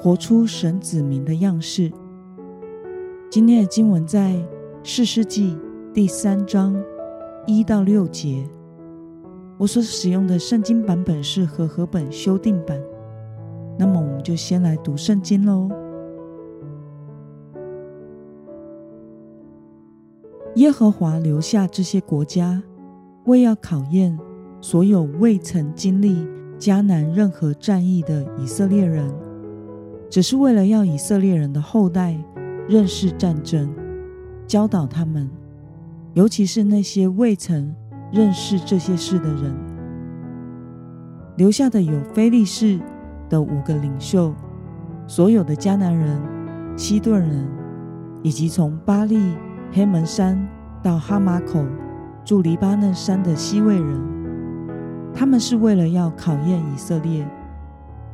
活出神子民的样式。今天的经文在四世纪第三章一到六节。我所使用的圣经版本是和合本修订版。那么，我们就先来读圣经喽。耶和华留下这些国家，为要考验所有未曾经历。迦南任何战役的以色列人，只是为了要以色列人的后代认识战争，教导他们，尤其是那些未曾认识这些事的人。留下的有非利士的五个领袖，所有的迦南人、西顿人，以及从巴利黑门山到哈马口住黎巴嫩山的西魏人。他们是为了要考验以色列，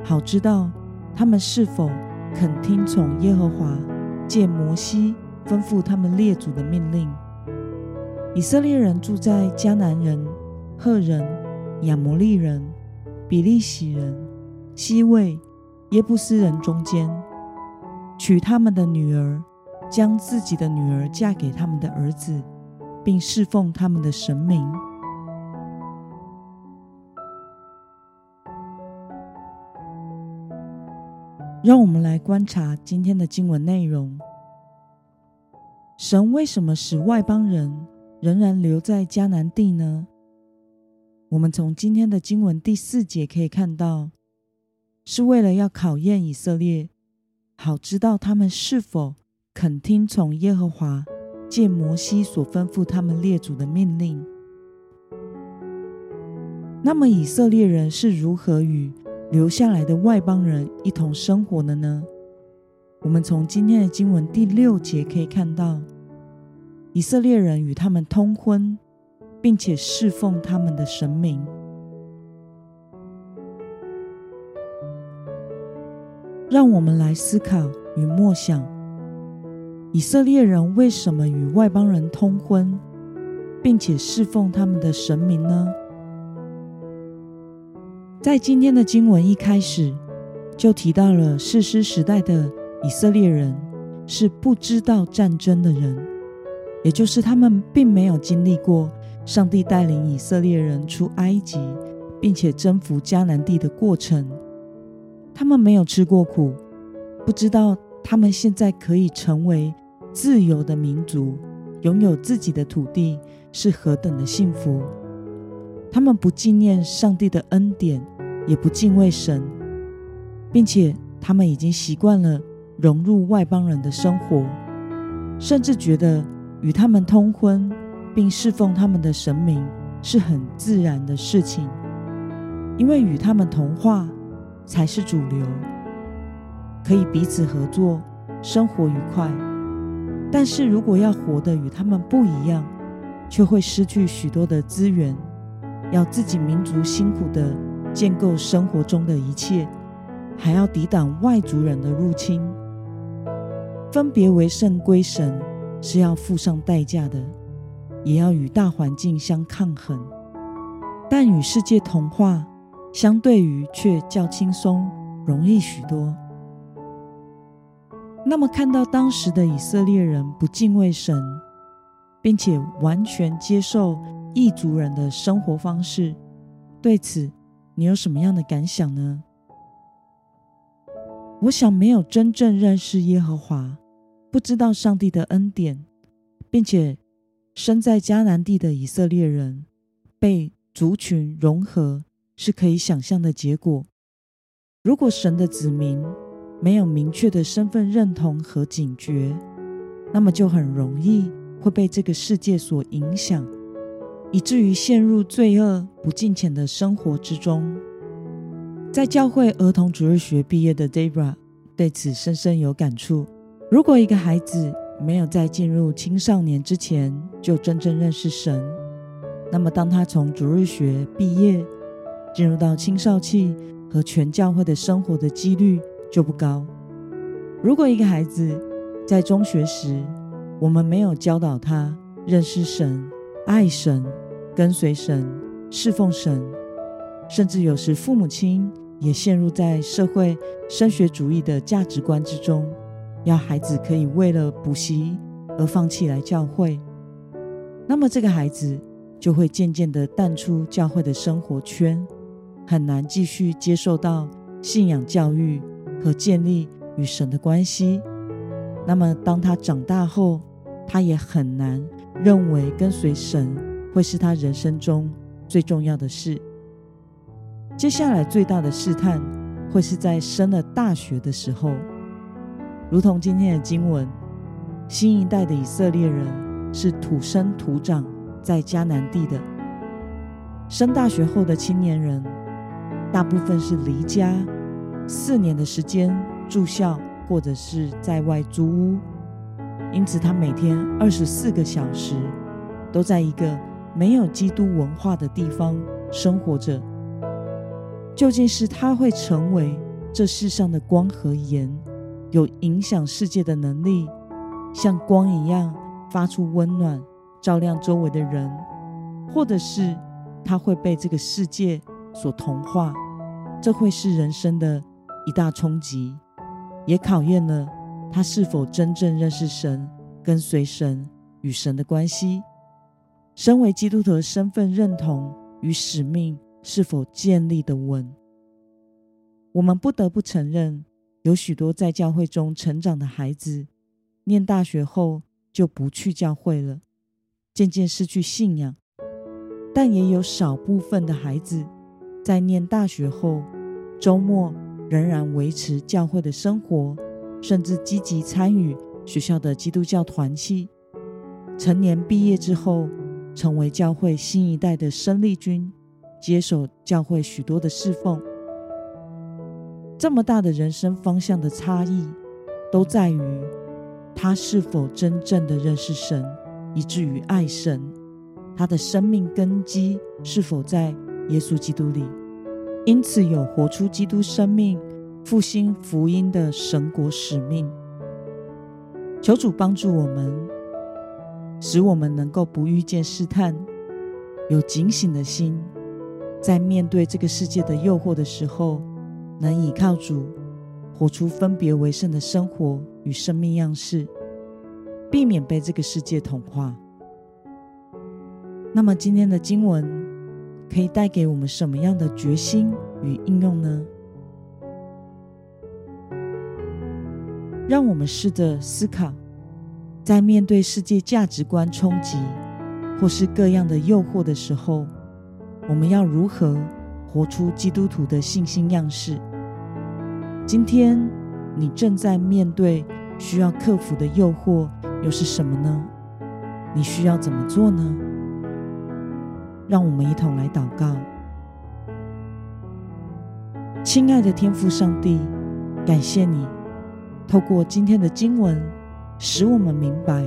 好知道他们是否肯听从耶和华借摩西吩咐他们列祖的命令。以色列人住在迦南人、赫人、亚摩利人、比利洗人、西魏、耶布斯人中间，娶他们的女儿，将自己的女儿嫁给他们的儿子，并侍奉他们的神明。让我们来观察今天的经文内容。神为什么使外邦人仍然留在迦南地呢？我们从今天的经文第四节可以看到，是为了要考验以色列，好知道他们是否肯听从耶和华借摩西所吩咐他们列祖的命令。那么，以色列人是如何与？留下来的外邦人一同生活的呢？我们从今天的经文第六节可以看到，以色列人与他们通婚，并且侍奉他们的神明。让我们来思考与默想：以色列人为什么与外邦人通婚，并且侍奉他们的神明呢？在今天的经文一开始就提到了，士师时代的以色列人是不知道战争的人，也就是他们并没有经历过上帝带领以色列人出埃及，并且征服迦南地的过程。他们没有吃过苦，不知道他们现在可以成为自由的民族，拥有自己的土地是何等的幸福。他们不纪念上帝的恩典。也不敬畏神，并且他们已经习惯了融入外邦人的生活，甚至觉得与他们通婚并侍奉他们的神明是很自然的事情，因为与他们同化才是主流，可以彼此合作，生活愉快。但是如果要活得与他们不一样，却会失去许多的资源，要自己民族辛苦的。建构生活中的一切，还要抵挡外族人的入侵。分别为圣归神是要付上代价的，也要与大环境相抗衡。但与世界同化，相对于却较轻松、容易许多。那么，看到当时的以色列人不敬畏神，并且完全接受异族人的生活方式，对此。你有什么样的感想呢？我想，没有真正认识耶和华，不知道上帝的恩典，并且身在迦南地的以色列人被族群融合，是可以想象的结果。如果神的子民没有明确的身份认同和警觉，那么就很容易会被这个世界所影响。以至于陷入罪恶不敬虔的生活之中。在教会儿童主日学毕业的 Debra 对此深深有感触。如果一个孩子没有在进入青少年之前就真正认识神，那么当他从主日学毕业，进入到青少期和全教会的生活的几率就不高。如果一个孩子在中学时，我们没有教导他认识神、爱神、跟随神、侍奉神，甚至有时父母亲也陷入在社会升学主义的价值观之中，要孩子可以为了补习而放弃来教会，那么这个孩子就会渐渐的淡出教会的生活圈，很难继续接受到信仰教育和建立与神的关系。那么当他长大后，他也很难认为跟随神会是他人生中最重要的事。接下来最大的试探会是在升了大学的时候，如同今天的经文，新一代的以色列人是土生土长在迦南地的。升大学后的青年人，大部分是离家四年的时间住校，或者是在外租屋。因此，他每天二十四个小时都在一个没有基督文化的地方生活着。究竟是他会成为这世上的光和盐，有影响世界的能力，像光一样发出温暖，照亮周围的人；或者是他会被这个世界所同化？这会是人生的一大冲击，也考验了。他是否真正认识神、跟随神与神的关系？身为基督徒的身份认同与使命是否建立的稳？我们不得不承认，有许多在教会中成长的孩子，念大学后就不去教会了，渐渐失去信仰；但也有少部分的孩子，在念大学后，周末仍然维持教会的生活。甚至积极参与学校的基督教团契，成年毕业之后，成为教会新一代的生力军，接手教会许多的侍奉。这么大的人生方向的差异，都在于他是否真正的认识神，以至于爱神。他的生命根基是否在耶稣基督里？因此，有活出基督生命。复兴福音的神国使命，求主帮助我们，使我们能够不遇见试探，有警醒的心，在面对这个世界的诱惑的时候，能倚靠主，活出分别为圣的生活与生命样式，避免被这个世界同化。那么，今天的经文可以带给我们什么样的决心与应用呢？让我们试着思考，在面对世界价值观冲击或是各样的诱惑的时候，我们要如何活出基督徒的信心样式？今天你正在面对需要克服的诱惑又是什么呢？你需要怎么做呢？让我们一同来祷告。亲爱的天父上帝，感谢你。透过今天的经文，使我们明白，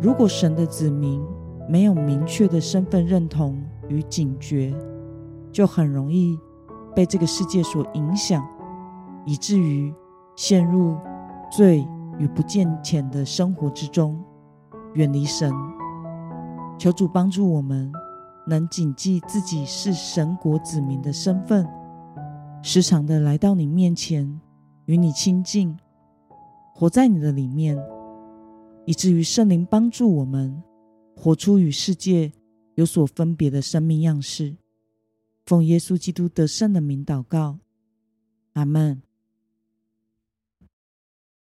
如果神的子民没有明确的身份认同与警觉，就很容易被这个世界所影响，以至于陷入罪与不见浅的生活之中，远离神。求主帮助我们，能谨记自己是神国子民的身份，时常的来到你面前，与你亲近。活在你的里面，以至于圣灵帮助我们活出与世界有所分别的生命样式。奉耶稣基督得胜的名祷告，阿门。